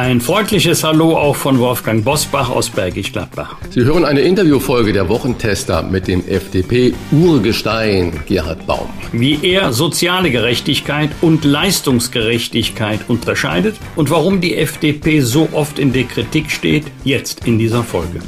Ein freundliches Hallo auch von Wolfgang Bosbach aus Bergisch Gladbach. Sie hören eine Interviewfolge der Wochentester mit dem FDP-Urgestein Gerhard Baum. Wie er soziale Gerechtigkeit und Leistungsgerechtigkeit unterscheidet und warum die FDP so oft in der Kritik steht, jetzt in dieser Folge.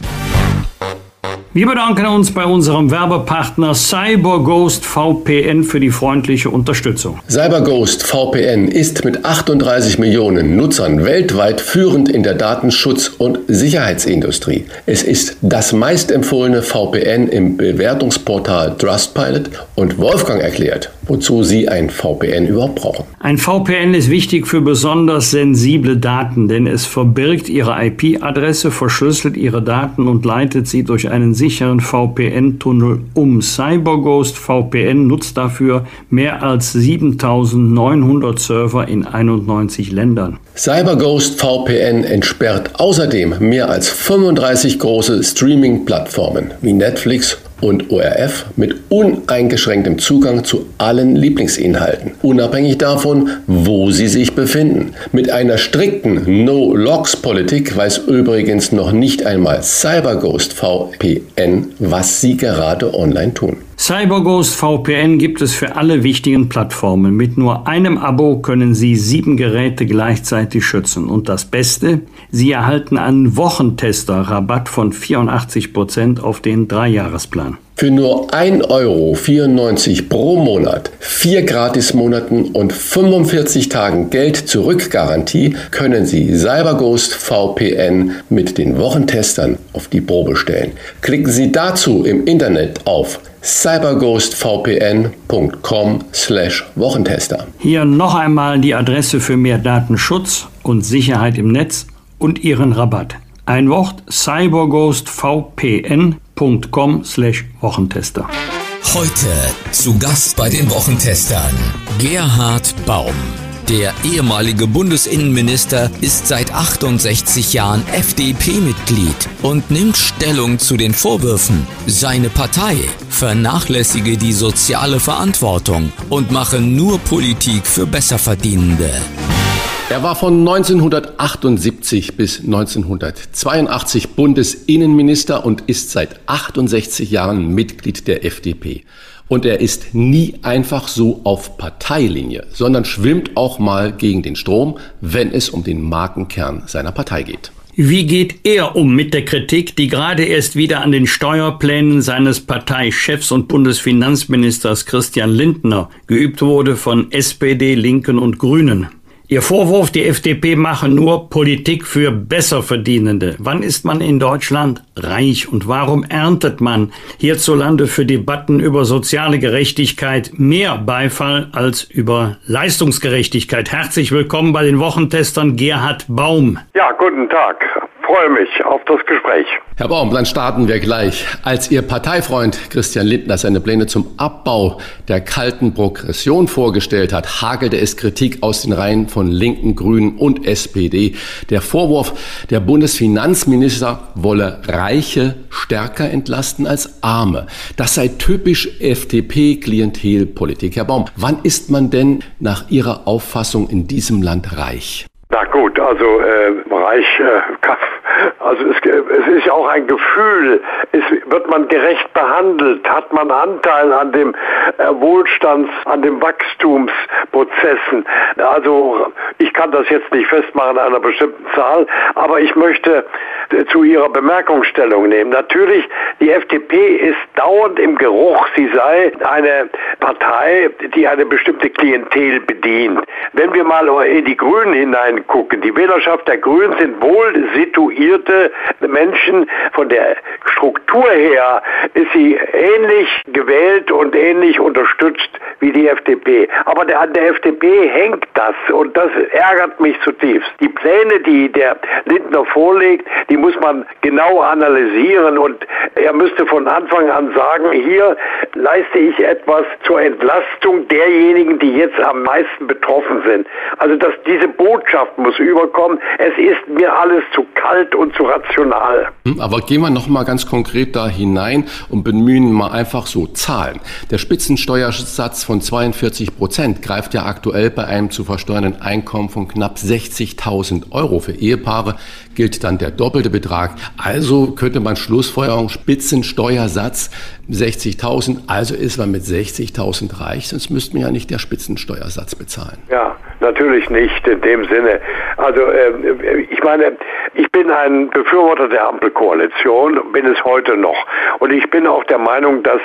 Wir bedanken uns bei unserem Werbepartner CyberGhost VPN für die freundliche Unterstützung. CyberGhost VPN ist mit 38 Millionen Nutzern weltweit führend in der Datenschutz- und Sicherheitsindustrie. Es ist das meistempfohlene VPN im Bewertungsportal Trustpilot und Wolfgang erklärt, wozu Sie ein VPN überhaupt brauchen. Ein VPN ist wichtig für besonders sensible Daten, denn es verbirgt Ihre IP-Adresse, verschlüsselt Ihre Daten und leitet sie durch einen sicheren VPN-Tunnel um. CyberGhost VPN nutzt dafür mehr als 7900 Server in 91 Ländern. CyberGhost VPN entsperrt außerdem mehr als 35 große Streaming-Plattformen wie Netflix und ORF mit uneingeschränktem Zugang zu allen Lieblingsinhalten, unabhängig davon, wo sie sich befinden. Mit einer strikten No-Logs-Politik weiß übrigens noch nicht einmal CyberGhost VPN, was sie gerade online tun. CyberGhost VPN gibt es für alle wichtigen Plattformen. Mit nur einem Abo können Sie sieben Geräte gleichzeitig schützen. Und das Beste, Sie erhalten einen Wochentester-Rabatt von 84 Prozent auf den Dreijahresplan. Für nur 1,94 Euro pro Monat, vier Gratismonaten und 45 Tagen Geld-Zurück-Garantie können Sie CyberGhost VPN mit den Wochentestern auf die Probe stellen. Klicken Sie dazu im Internet auf cyberghostvpn.com/wochentester. Hier noch einmal die Adresse für mehr Datenschutz und Sicherheit im Netz und Ihren Rabatt. Ein Wort cyberghostvpn.com/wochentester. Heute zu Gast bei den Wochentestern Gerhard Baum. Der ehemalige Bundesinnenminister ist seit 68 Jahren FDP-Mitglied und nimmt Stellung zu den Vorwürfen, seine Partei vernachlässige die soziale Verantwortung und mache nur Politik für Besserverdienende. Er war von 1978 bis 1982 Bundesinnenminister und ist seit 68 Jahren Mitglied der FDP. Und er ist nie einfach so auf Parteilinie, sondern schwimmt auch mal gegen den Strom, wenn es um den Markenkern seiner Partei geht. Wie geht er um mit der Kritik, die gerade erst wieder an den Steuerplänen seines Parteichefs und Bundesfinanzministers Christian Lindner geübt wurde von SPD, Linken und Grünen? Ihr Vorwurf, die FDP mache nur Politik für Besserverdienende. Wann ist man in Deutschland reich und warum erntet man hierzulande für Debatten über soziale Gerechtigkeit mehr Beifall als über Leistungsgerechtigkeit? Herzlich willkommen bei den Wochentestern Gerhard Baum. Ja, guten Tag freue mich auf das Gespräch. Herr Baum, dann starten wir gleich. Als Ihr Parteifreund Christian Lindner seine Pläne zum Abbau der kalten Progression vorgestellt hat, hagelte es Kritik aus den Reihen von Linken, Grünen und SPD. Der Vorwurf, der Bundesfinanzminister wolle Reiche stärker entlasten als Arme. Das sei typisch FDP-Klientelpolitik. Herr Baum, wann ist man denn nach Ihrer Auffassung in diesem Land reich? Na gut, also äh, Reich äh, also es, es, ist ja auch ein Gefühl, es, wird man gerecht behandelt, hat man Anteil an dem äh, Wohlstands, an den Wachstumsprozessen. Also ich kann das jetzt nicht festmachen an einer bestimmten Zahl, aber ich möchte äh, zu Ihrer Bemerkung Stellung nehmen. Natürlich, die FDP ist dauernd im Geruch, sie sei eine Partei, die eine bestimmte Klientel bedient. Wenn wir mal in die Grünen hineingucken, die Wählerschaft der Grünen sind wohl situiert engagierte Menschen. Von der Struktur her ist sie ähnlich gewählt und ähnlich unterstützt wie die FDP. Aber der, an der FDP hängt das und das ärgert mich zutiefst. Die Pläne, die der Lindner vorlegt, die muss man genau analysieren und er müsste von Anfang an sagen, hier leiste ich etwas zur Entlastung derjenigen, die jetzt am meisten betroffen sind. Also dass diese Botschaft muss überkommen, es ist mir alles zu kalt und zu rational. Hm, aber gehen wir noch mal ganz konkret da hinein und bemühen mal einfach so Zahlen. Der Spitzensteuersatz von 42 Prozent greift ja aktuell bei einem zu versteuernden Einkommen von knapp 60.000 Euro. Für Ehepaare gilt dann der doppelte Betrag. Also könnte man Schlussfolgerung Spitzensteuersatz 60.000, also ist man mit 60.000 reich, sonst müsste man ja nicht der Spitzensteuersatz bezahlen. Ja, natürlich nicht in dem Sinne. Also äh, ich meine, ich bin ein Befürworter der Ampelkoalition, bin es heute noch. Und ich bin auch der Meinung, dass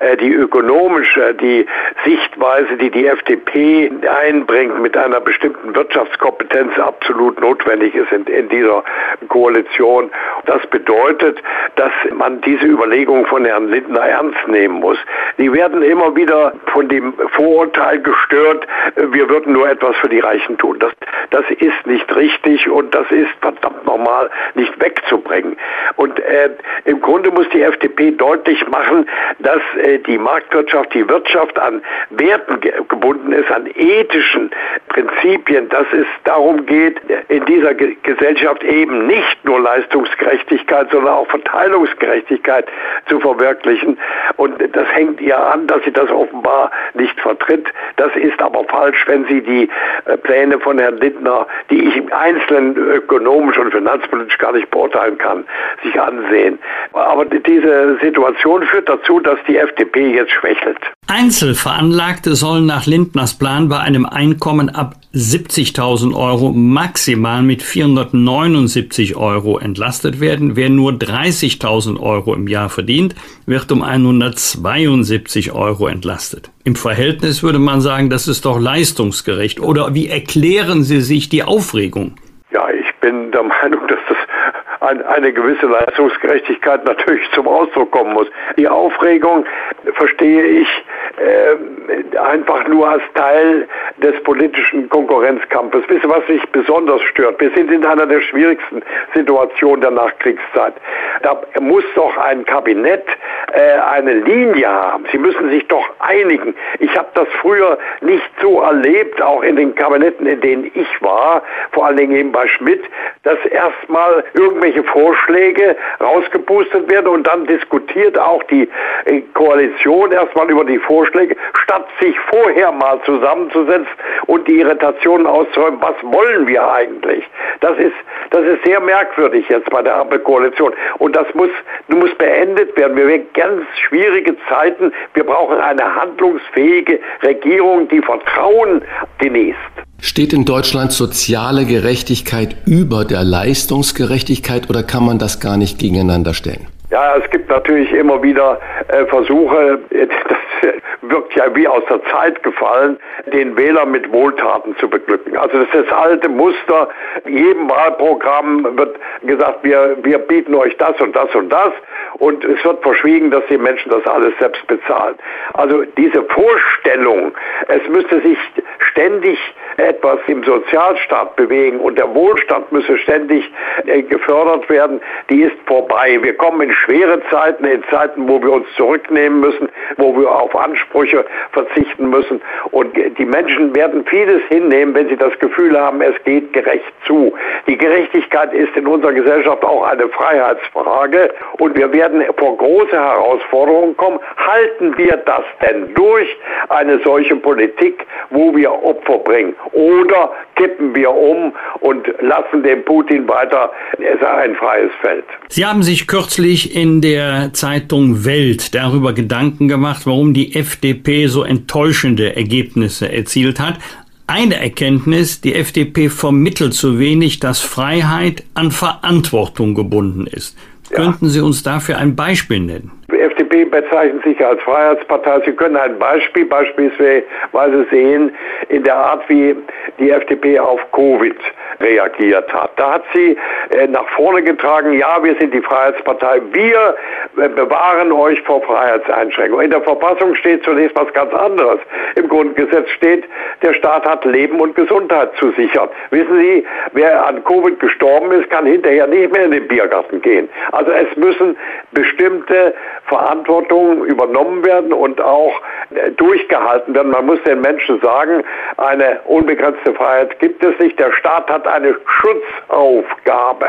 äh, die ökonomische, die Sichtweise, die die FDP einbringt mit einer bestimmten Wirtschaftskompetenz absolut notwendig ist in, in dieser Koalition. Das bedeutet, dass man diese Überlegungen von Herrn Lindner ernst nehmen muss. Die werden immer wieder von dem Vorurteil gestört, wir würden nur etwas für die Reichen tun. Das, das ist nicht richtig und das ist verdammt nochmal nicht wegzubringen. Und äh, im Grunde muss die FDP deutlich machen, dass äh, die Marktwirtschaft, die Wirtschaft an Werten ge gebunden ist, an ethischen Prinzipien, dass es darum geht, in dieser Ge Gesellschaft eben nicht nur Leistungsgerechtigkeit, sondern auch Verteilungsgerechtigkeit zu verwirklichen. Und das hängt ihr an, dass sie das offenbar nicht vertritt. Das ist aber falsch, wenn sie die äh, Pläne von Herrn Lindner, die ich im Einzelnen ökonomisch und finanzpolitisch gar nicht beurteilen kann, sich ansehen. Aber diese Situation führt dazu, dass die FDP jetzt schwächelt. Einzelveranlagte sollen nach Lindners Plan bei einem Einkommen ab 70.000 Euro maximal mit 479 Euro entlastet werden. Wer nur 30.000 Euro im Jahr verdient, wird um 172 Euro entlastet. Im Verhältnis würde man sagen, das ist doch leistungsgerecht. Oder wie erklären Sie sich die Aufregung? Ja, ich bin der Meinung, dass das eine gewisse Leistungsgerechtigkeit natürlich zum Ausdruck kommen muss. Die Aufregung verstehe ich äh, einfach nur als Teil des politischen Konkurrenzkampfes. Wisst ihr, was mich besonders stört? Wir sind in einer der schwierigsten Situationen der Nachkriegszeit. Da muss doch ein Kabinett äh, eine Linie haben. Sie müssen sich doch einigen. Ich habe das früher nicht so erlebt, auch in den Kabinetten, in denen ich war, vor allen Dingen eben bei Schmidt, dass erstmal irgendwelche Vorschläge rausgepustet werden und dann diskutiert auch die äh, Koalition erstmal über die Vorschläge, statt sich vorher mal zusammenzusetzen und die Irritationen auszuräumen, was wollen wir eigentlich? Das ist, das ist sehr merkwürdig jetzt bei der Ampelkoalition. Und das muss, muss beendet werden. Wir werden ganz schwierige Zeiten. Wir brauchen eine handlungsfähige Regierung, die Vertrauen genießt. Steht in Deutschland soziale Gerechtigkeit über der Leistungsgerechtigkeit oder kann man das gar nicht gegeneinander stellen? Ja, es gibt natürlich immer wieder äh, Versuche, das wirkt ja wie aus der Zeit gefallen, den Wähler mit Wohltaten zu beglücken. Also das ist das alte Muster. Jedem Wahlprogramm wird gesagt, wir, wir bieten euch das und das und das. Und es wird verschwiegen, dass die Menschen das alles selbst bezahlen. Also diese Vorstellung, es müsste sich ständig etwas im Sozialstaat bewegen und der Wohlstand müsse ständig äh, gefördert werden, die ist vorbei. Wir kommen in schwere Zeiten, in Zeiten, wo wir uns zurücknehmen müssen, wo wir auf Ansprüche verzichten müssen. Und die Menschen werden vieles hinnehmen, wenn sie das Gefühl haben, es geht gerecht zu. Die Gerechtigkeit ist in unserer Gesellschaft auch eine Freiheitsfrage und wir werden vor große Herausforderungen kommen. Halten wir das denn durch, eine solche Politik, wo wir Opfer bringen? Oder kippen wir um und lassen dem Putin weiter ein freies Feld? Sie haben sich kürzlich in der Zeitung Welt darüber Gedanken gemacht, warum die FDP so enttäuschende Ergebnisse erzielt hat. Eine Erkenntnis, die FDP vermittelt zu wenig, dass Freiheit an Verantwortung gebunden ist. Ja. Könnten Sie uns dafür ein Beispiel nennen? FDP bezeichnet sich als Freiheitspartei. Sie können ein Beispiel beispielsweise sehen in der Art, wie die FDP auf Covid reagiert hat. Da hat sie äh, nach vorne getragen, ja, wir sind die Freiheitspartei, wir äh, bewahren euch vor Freiheitseinschränkungen. In der Verfassung steht zunächst was ganz anderes. Im Grundgesetz steht, der Staat hat Leben und Gesundheit zu sichern. Wissen Sie, wer an Covid gestorben ist, kann hinterher nicht mehr in den Biergarten gehen. Also es müssen bestimmte Verantwortungen übernommen werden und auch äh, durchgehalten werden. Man muss den Menschen sagen, eine unbegrenzte Freiheit gibt es nicht. Der Staat hat eine Schutzaufgabe.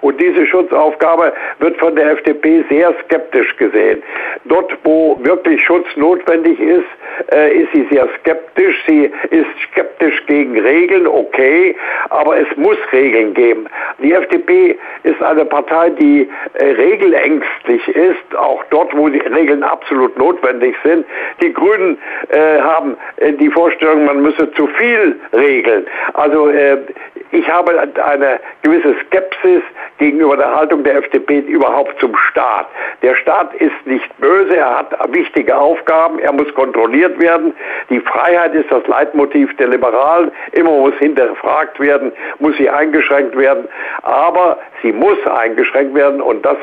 Und diese Schutzaufgabe wird von der FDP sehr skeptisch gesehen. Dort, wo wirklich Schutz notwendig ist, äh, ist sie sehr skeptisch. Sie ist skeptisch gegen Regeln, okay, aber es muss Regeln geben. Die FDP ist eine Partei, die äh, regelängstlich ist, auch dort, wo die Regeln absolut notwendig sind. Die Grünen äh, haben äh, die Vorstellung, man müsse zu viel regeln. Also äh, ich habe eine gewisse Skepsis gegenüber der Haltung der FDP überhaupt zum Staat. Der Staat ist nicht böse, er hat wichtige Aufgaben, er muss kontrolliert werden. Die Freiheit ist das Leitmotiv der Liberalen. Immer muss hinterfragt werden, muss sie eingeschränkt werden. Aber sie muss eingeschränkt werden und das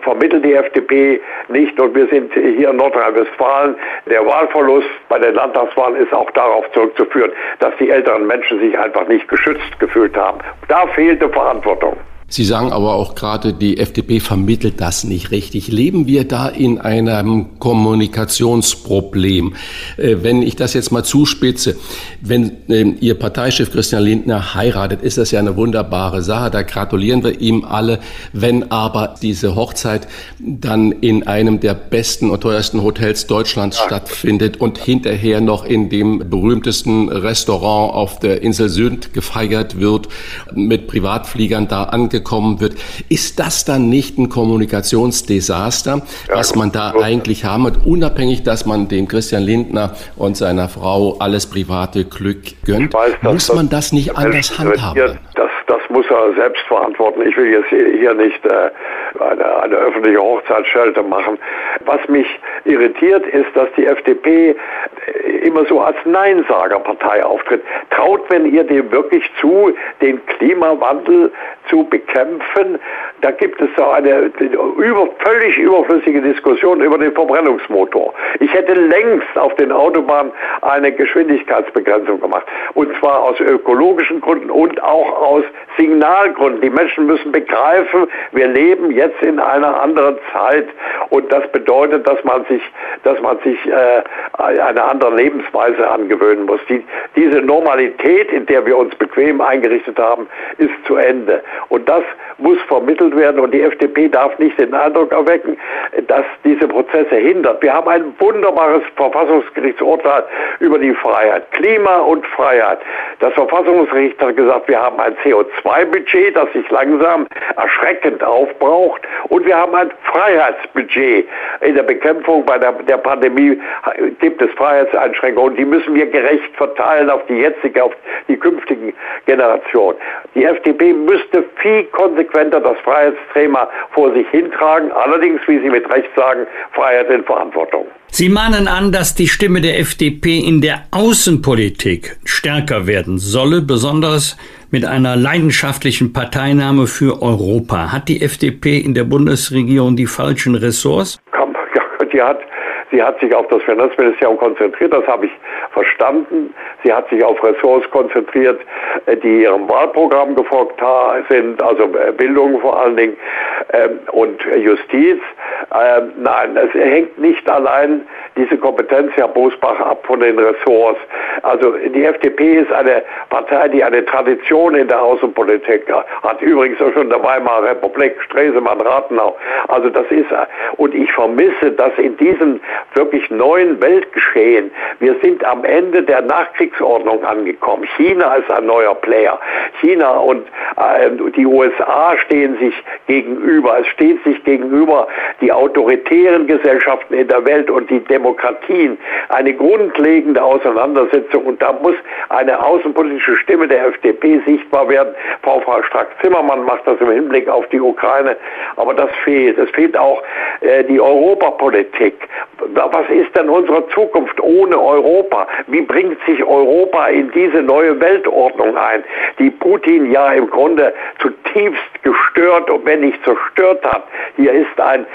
vermittelt die FDP nicht. Und wir sind hier in Nordrhein-Westfalen. Der Wahlverlust bei den Landtagswahlen ist auch darauf zurückzuführen, dass die älteren Menschen sich einfach nicht geschützt gefühlt haben. Da fehlte Verantwortung. Sie sagen aber auch gerade, die FDP vermittelt das nicht richtig. Leben wir da in einem Kommunikationsproblem? Äh, wenn ich das jetzt mal zuspitze, wenn ähm, Ihr Parteichef Christian Lindner heiratet, ist das ja eine wunderbare Sache. Da gratulieren wir ihm alle. Wenn aber diese Hochzeit dann in einem der besten und teuersten Hotels Deutschlands stattfindet und hinterher noch in dem berühmtesten Restaurant auf der Insel Süd gefeiert wird, mit Privatfliegern da angekommen, gekommen wird. Ist das dann nicht ein Kommunikationsdesaster, ja, was man da eigentlich haben wird, unabhängig, dass man dem Christian Lindner und seiner Frau alles private Glück gönnt? Weiß, muss man das nicht anders handhaben? Das, das muss er selbst verantworten. Ich will jetzt hier nicht äh, eine, eine öffentliche Hochzeitsschelte machen. Was mich irritiert, ist, dass die FDP immer so als Neinsagerpartei auftritt. Traut, wenn ihr dem wirklich zu, den Klimawandel zu bekämpfen? Da gibt es so eine über, völlig überflüssige Diskussion über den Verbrennungsmotor. Ich hätte längst auf den Autobahnen eine Geschwindigkeitsbegrenzung gemacht. Und zwar aus ökologischen Gründen und auch aus Signalgründen. Die Menschen müssen begreifen, wir leben jetzt in einer anderen Zeit. Und das bedeutet, dass man sich, dass man sich äh, eine andere Lebensweise angewöhnen muss. Die, diese Normalität, in der wir uns bequem eingerichtet haben, ist zu Ende. Und das muss vermittelt werden und die FDP darf nicht den Eindruck erwecken, dass diese Prozesse hindert. Wir haben ein wunderbares Verfassungsgerichtsurteil über die Freiheit. Klima und Freiheit. Das Verfassungsgericht hat gesagt, wir haben ein CO2-Budget, das sich langsam erschreckend aufbraucht und wir haben ein Freiheitsbudget. In der Bekämpfung bei der, der Pandemie gibt es Freiheitseinschränkungen, die müssen wir gerecht verteilen auf die jetzige, auf die künftigen Generationen. Die FDP müsste viel konsequenter das Freiheitsthema vor sich hintragen, allerdings, wie Sie mit Recht sagen, Freiheit in Verantwortung. Sie mahnen an, dass die Stimme der FDP in der Außenpolitik stärker werden solle, besonders mit einer leidenschaftlichen Parteinahme für Europa. Hat die FDP in der Bundesregierung die falschen Ressorts? Ja, die hat Sie hat sich auf das Finanzministerium konzentriert, das habe ich verstanden. Sie hat sich auf Ressorts konzentriert, äh, die ihrem Wahlprogramm gefolgt sind, also äh, Bildung vor allen Dingen ähm, und Justiz. Ähm, nein, es hängt nicht allein diese Kompetenz, Herr Bosbach, ab von den Ressorts. Also die FDP ist eine Partei, die eine Tradition in der Außenpolitik hat. Übrigens auch schon der Weimarer Republik, Stresemann, Rathenau. Also das ist, und ich vermisse, dass in diesem wirklich neuen Weltgeschehen, wir sind am Ende der Nachkriegsordnung angekommen. China ist ein neuer Player. China und äh, die USA stehen sich gegenüber. Es steht sich gegenüber die autoritären Gesellschaften in der Welt und die Demokratien. Eine grundlegende Auseinandersetzung und da muss eine außenpolitische Stimme der FDP sichtbar werden. Frau Frau Strack-Zimmermann macht das im Hinblick auf die Ukraine, aber das fehlt. Es fehlt auch äh, die Europapolitik. Was ist denn unsere Zukunft ohne Europa? Wie bringt sich Europa in diese neue Weltordnung ein, die Putin ja im Grunde zutiefst gestört und wenn nicht zerstört hat? Hier ist ein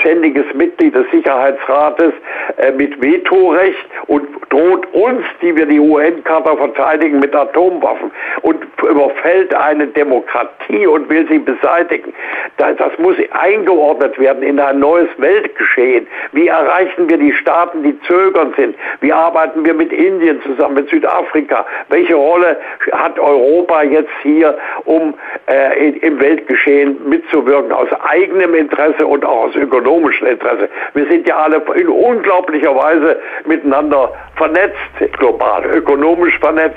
ständiges Mitglied des Sicherheitsrates äh, mit Vetorecht und droht uns, die wir die UN-Charta verteidigen, mit Atomwaffen und überfällt eine Demokratie und will sie beseitigen. Das, muss eingeordnet werden in ein neues Weltgeschehen. Wie erreichen wir die Staaten, die zögern sind? Wie arbeiten wir mit Indien zusammen, mit Südafrika? Welche Rolle hat Europa jetzt hier, um äh, im Weltgeschehen mitzuwirken, aus eigenem Interesse und auch aus ökonomischem Interesse? Wir sind ja alle in unglaublicher Weise miteinander vernetzt, global, ökonomisch vernetzt.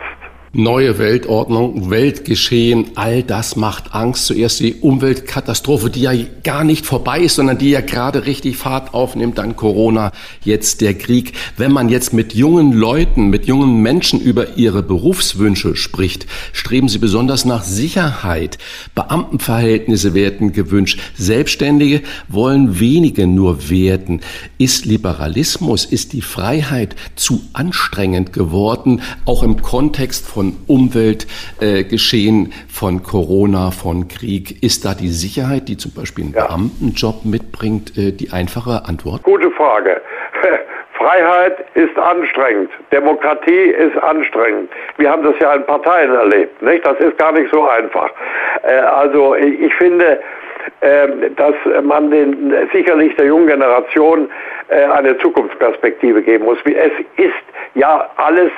Neue Weltordnung, Weltgeschehen, all das macht Angst. Zuerst die Umweltkatastrophe, die ja gar nicht vorbei ist, sondern die ja gerade richtig Fahrt aufnimmt, dann Corona, jetzt der Krieg. Wenn man jetzt mit jungen Leuten, mit jungen Menschen über ihre Berufswünsche spricht, streben sie besonders nach Sicherheit. Beamtenverhältnisse werden gewünscht. Selbstständige wollen wenige nur werden. Ist Liberalismus, ist die Freiheit zu anstrengend geworden, auch im Kontext von von Umweltgeschehen, äh, von Corona, von Krieg. Ist da die Sicherheit, die zum Beispiel einen ja. Beamtenjob mitbringt, äh, die einfache Antwort? Gute Frage. Freiheit ist anstrengend, Demokratie ist anstrengend. Wir haben das ja in Parteien erlebt, nicht? Das ist gar nicht so einfach. Äh, also ich finde, ähm, dass man den, sicherlich der jungen Generation eine Zukunftsperspektive geben muss. Es ist ja alles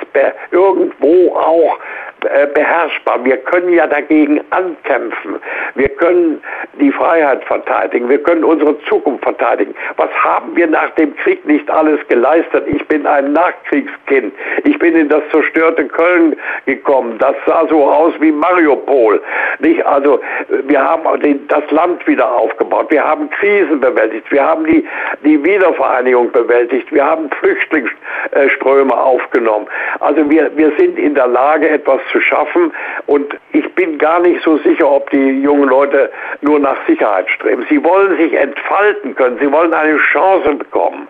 irgendwo auch äh, beherrschbar. Wir können ja dagegen ankämpfen. Wir können die Freiheit verteidigen. Wir können unsere Zukunft verteidigen. Was haben wir nach dem Krieg nicht alles geleistet? Ich bin ein Nachkriegskind. Ich bin in das zerstörte Köln gekommen. Das sah so aus wie Mariupol. Nicht? Also wir haben das Land wieder aufgebaut. Wir haben Krisen bewältigt. Wir haben die, die Wiedervereinigung bewältigt. Wir haben Flüchtlingsströme aufgenommen. Also wir, wir sind in der Lage, etwas zu schaffen. Und ich bin gar nicht so sicher, ob die jungen Leute nur nach Sicherheit streben. Sie wollen sich entfalten können. Sie wollen eine Chance bekommen.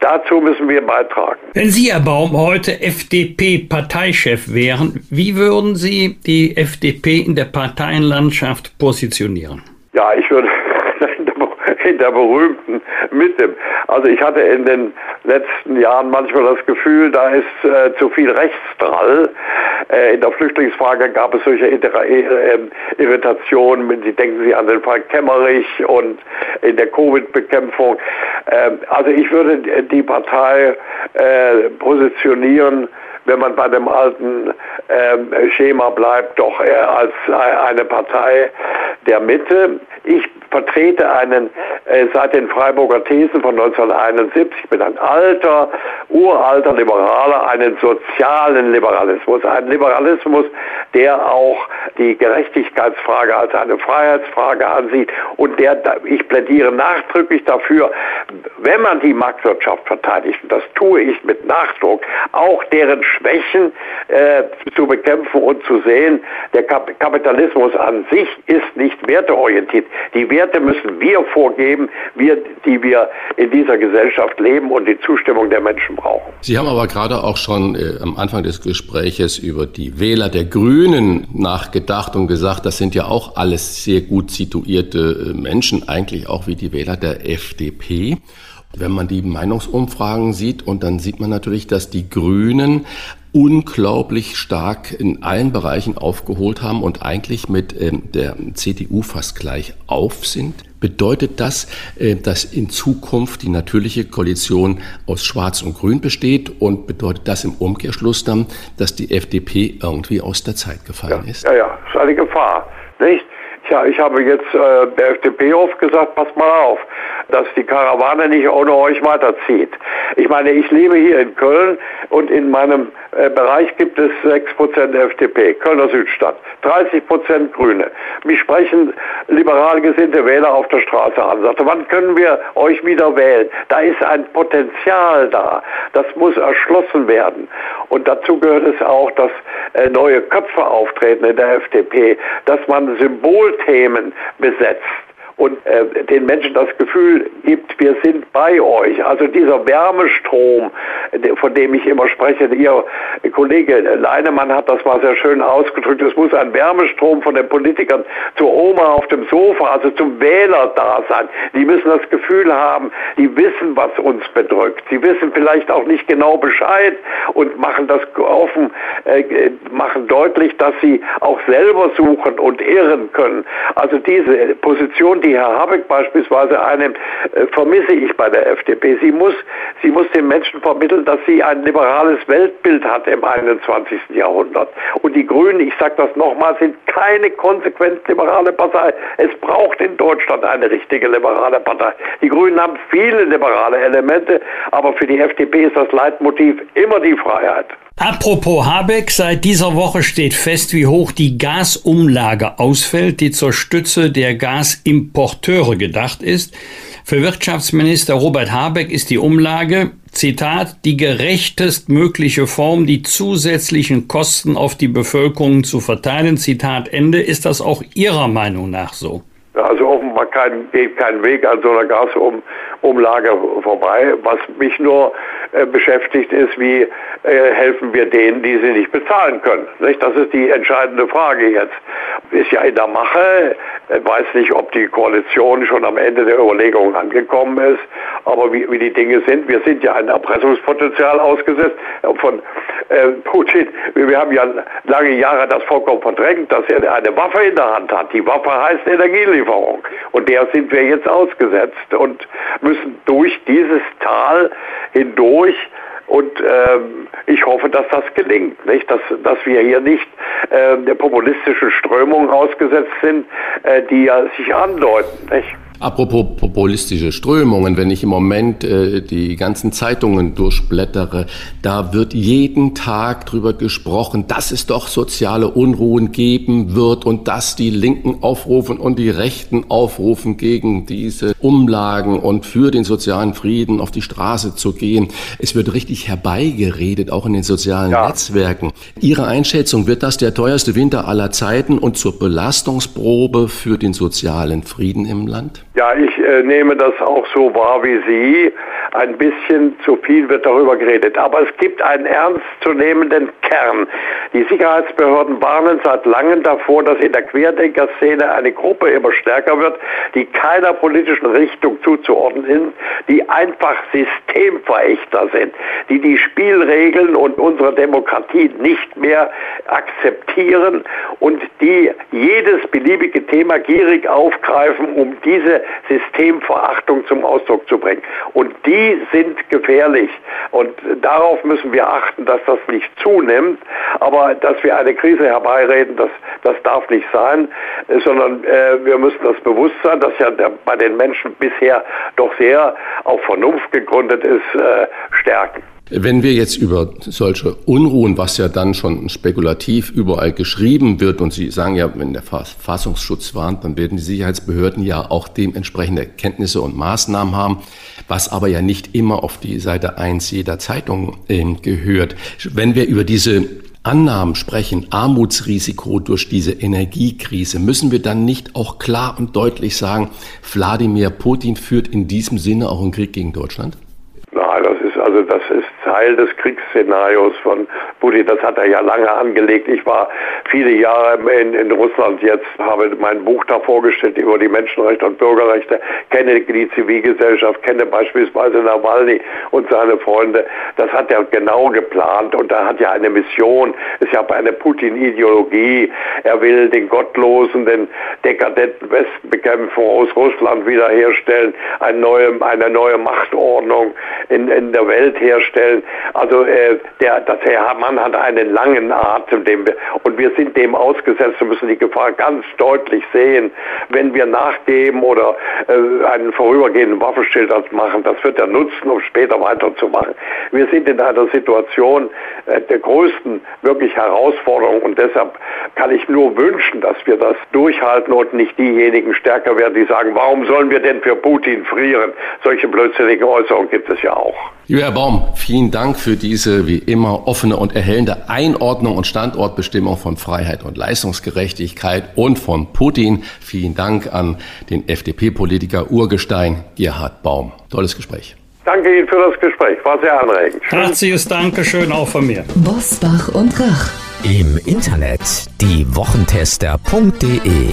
Dazu müssen wir beitragen. Wenn Sie, Herr Baum, heute FDP-Parteichef wären, wie würden Sie die FDP in der Parteienlandschaft positionieren? Ja, ich würde in der berühmten Mitte. Also ich hatte in den letzten Jahren manchmal das Gefühl, da ist äh, zu viel Rechtsdrall. Äh, in der Flüchtlingsfrage gab es solche äh, Irritationen. Sie denken Sie an den Fall Kemmerich und in der Covid-Bekämpfung. Ähm, also ich würde die Partei äh, positionieren, wenn man bei dem alten ähm, Schema bleibt, doch eher als eine Partei der Mitte. Ich vertrete einen äh, seit den Freiburger Thesen von 1971, ich bin ein alter, uralter Liberaler, einen sozialen Liberalismus, einen Liberalismus, der auch die Gerechtigkeitsfrage als eine Freiheitsfrage ansieht und der, ich plädiere nachdrücklich dafür, wenn man die Marktwirtschaft verteidigt, und das tue ich mit Nachdruck, auch deren Schwächen äh, zu bekämpfen und zu sehen, der Kap Kapitalismus an sich ist nicht werteorientiert. Die Werte müssen wir vorgeben, wir, die wir in dieser Gesellschaft leben und die Zustimmung der Menschen brauchen. Sie haben aber gerade auch schon äh, am Anfang des Gespräches über die Wähler der Grünen nachgedacht und gesagt, das sind ja auch alles sehr gut situierte äh, Menschen, eigentlich auch wie die Wähler der FDP. Wenn man die Meinungsumfragen sieht, und dann sieht man natürlich, dass die Grünen unglaublich stark in allen Bereichen aufgeholt haben und eigentlich mit ähm, der CDU fast gleich auf sind. Bedeutet das, äh, dass in Zukunft die natürliche Koalition aus Schwarz und Grün besteht und bedeutet das im Umkehrschluss dann, dass die FDP irgendwie aus der Zeit gefallen ja, ist? Ja, ja, ist eine Gefahr. Nicht? Ja, ich habe jetzt äh, der FDP oft gesagt, pass mal auf, dass die Karawane nicht ohne euch weiterzieht. Ich meine, ich lebe hier in Köln und in meinem äh, Bereich gibt es 6% FDP, Kölner Südstadt, 30% Grüne. Mich sprechen liberal gesinnte Wähler auf der Straße an, sagte, wann können wir euch wieder wählen? Da ist ein Potenzial da, das muss erschlossen werden. Und dazu gehört es auch, dass äh, neue Köpfe auftreten in der FDP, dass man Symbolthemen besetzt und äh, den Menschen das Gefühl gibt, wir sind bei euch. Also dieser Wärmestrom, von dem ich immer spreche, Ihr Kollege Leinemann hat das mal sehr schön ausgedrückt, es muss ein Wärmestrom von den Politikern zur Oma auf dem Sofa, also zum Wähler da sein. Die müssen das Gefühl haben, die wissen, was uns bedrückt. Sie wissen vielleicht auch nicht genau Bescheid und machen das offen, äh, machen deutlich, dass sie auch selber suchen und irren können. Also diese Position, die Herr Habeck beispielsweise einnimmt, äh, vermisse ich bei der FDP. Sie muss, sie muss den Menschen vermitteln, dass sie ein liberales Weltbild hat im 21. Jahrhundert. Und die Grünen, ich sage das nochmal, sind keine konsequent liberale Partei. Es braucht in Deutschland eine richtige liberale Partei. Die Grünen haben viele liberale Elemente, aber für die FDP ist das Leitmotiv immer die Freiheit. Apropos Habeck, seit dieser Woche steht fest, wie hoch die Gasumlage ausfällt, die zur Stütze der Gasimporteure gedacht ist. Für Wirtschaftsminister Robert Habeck ist die Umlage, Zitat, die gerechtestmögliche Form, die zusätzlichen Kosten auf die Bevölkerung zu verteilen. Zitat Ende. Ist das auch Ihrer Meinung nach so? Also offenbar kein, geht kein Weg an so einer Gasumlage vorbei. Was mich nur äh, beschäftigt ist, wie äh, helfen wir denen, die sie nicht bezahlen können. Nicht? Das ist die entscheidende Frage jetzt. Ist ja in der Mache, ich weiß nicht, ob die Koalition schon am Ende der Überlegungen angekommen ist, aber wie, wie die Dinge sind, wir sind ja ein Erpressungspotenzial ausgesetzt von äh, Putin. Wir haben ja lange Jahre das vollkommen verdrängt, dass er eine Waffe in der Hand hat. Die Waffe heißt Energielieferung. Und der sind wir jetzt ausgesetzt und müssen durch dieses Tal hindurch und ähm, ich hoffe, dass das gelingt, nicht? Dass, dass wir hier nicht äh, der populistischen Strömung ausgesetzt sind, äh, die ja sich andeuten. Nicht? Apropos populistische Strömungen, wenn ich im Moment äh, die ganzen Zeitungen durchblättere, da wird jeden Tag drüber gesprochen, dass es doch soziale Unruhen geben wird und dass die Linken aufrufen und die Rechten aufrufen, gegen diese Umlagen und für den sozialen Frieden auf die Straße zu gehen. Es wird richtig herbeigeredet, auch in den sozialen ja. Netzwerken. Ihre Einschätzung, wird das der teuerste Winter aller Zeiten und zur Belastungsprobe für den sozialen Frieden im Land? Ja, ich äh, nehme das auch so wahr wie Sie. Ein bisschen zu viel wird darüber geredet. Aber es gibt einen ernstzunehmenden Kern. Die Sicherheitsbehörden warnen seit langem davor, dass in der Querdenker-Szene eine Gruppe immer stärker wird, die keiner politischen Richtung zuzuordnen sind, die einfach Systemverächter sind, die die Spielregeln und unsere Demokratie nicht mehr akzeptieren und die jedes beliebige Thema gierig aufgreifen, um diese Systemverachtung zum Ausdruck zu bringen. Und die sind gefährlich. Und darauf müssen wir achten, dass das nicht zunimmt. Aber dass wir eine Krise herbeireden, das, das darf nicht sein, sondern äh, wir müssen das Bewusstsein, das ja der, bei den Menschen bisher doch sehr auf Vernunft gegründet ist, äh, stärken. Wenn wir jetzt über solche Unruhen, was ja dann schon spekulativ überall geschrieben wird, und Sie sagen ja, wenn der Verfassungsschutz warnt, dann werden die Sicherheitsbehörden ja auch dementsprechende Kenntnisse und Maßnahmen haben, was aber ja nicht immer auf die Seite 1 jeder Zeitung äh, gehört. Wenn wir über diese Annahmen sprechen, Armutsrisiko durch diese Energiekrise, müssen wir dann nicht auch klar und deutlich sagen, Wladimir Putin führt in diesem Sinne auch einen Krieg gegen Deutschland? Ist also das ist Teil des Kriegsszenarios von Putin. Das hat er ja lange angelegt. Ich war viele Jahre in, in Russland jetzt, habe mein Buch da vorgestellt über die Menschenrechte und Bürgerrechte, kenne die Zivilgesellschaft, kenne beispielsweise Nawalny und seine Freunde. Das hat er genau geplant und er hat ja eine Mission. Es ist ja eine Putin-Ideologie. Er will den Gottlosen, den dekadenten Westen bekämpfen, aus Russland wiederherstellen, eine neue, eine neue Machtordnung in, in der Welt herstellen. Also äh, der, das Herr Mann hat einen langen Atem, dem wir, und wir sind dem ausgesetzt und müssen die Gefahr ganz deutlich sehen. Wenn wir nachgeben oder äh, einen vorübergehenden Waffenstillstand machen. Das wird er nutzen, um später weiterzumachen. Wir sind in einer Situation äh, der größten wirklich Herausforderung und deshalb kann ich nur wünschen, dass wir das durchhalten und nicht diejenigen stärker werden, die sagen, warum sollen wir denn für Putin frieren? Solche blödsinnigen Äußerungen gibt es ja auch. Lieber Herr Baum, vielen Dank für diese wie immer offene und erhellende Einordnung und Standortbestimmung von Freiheit und Leistungsgerechtigkeit und von Putin. Vielen Dank an den FDP-Politiker Urgestein Gerhard Baum. Tolles Gespräch. Danke Ihnen für das Gespräch. War sehr anregend. Herzliches Dankeschön auch von mir. Bosbach und Rach. Im Internet diewochentester.de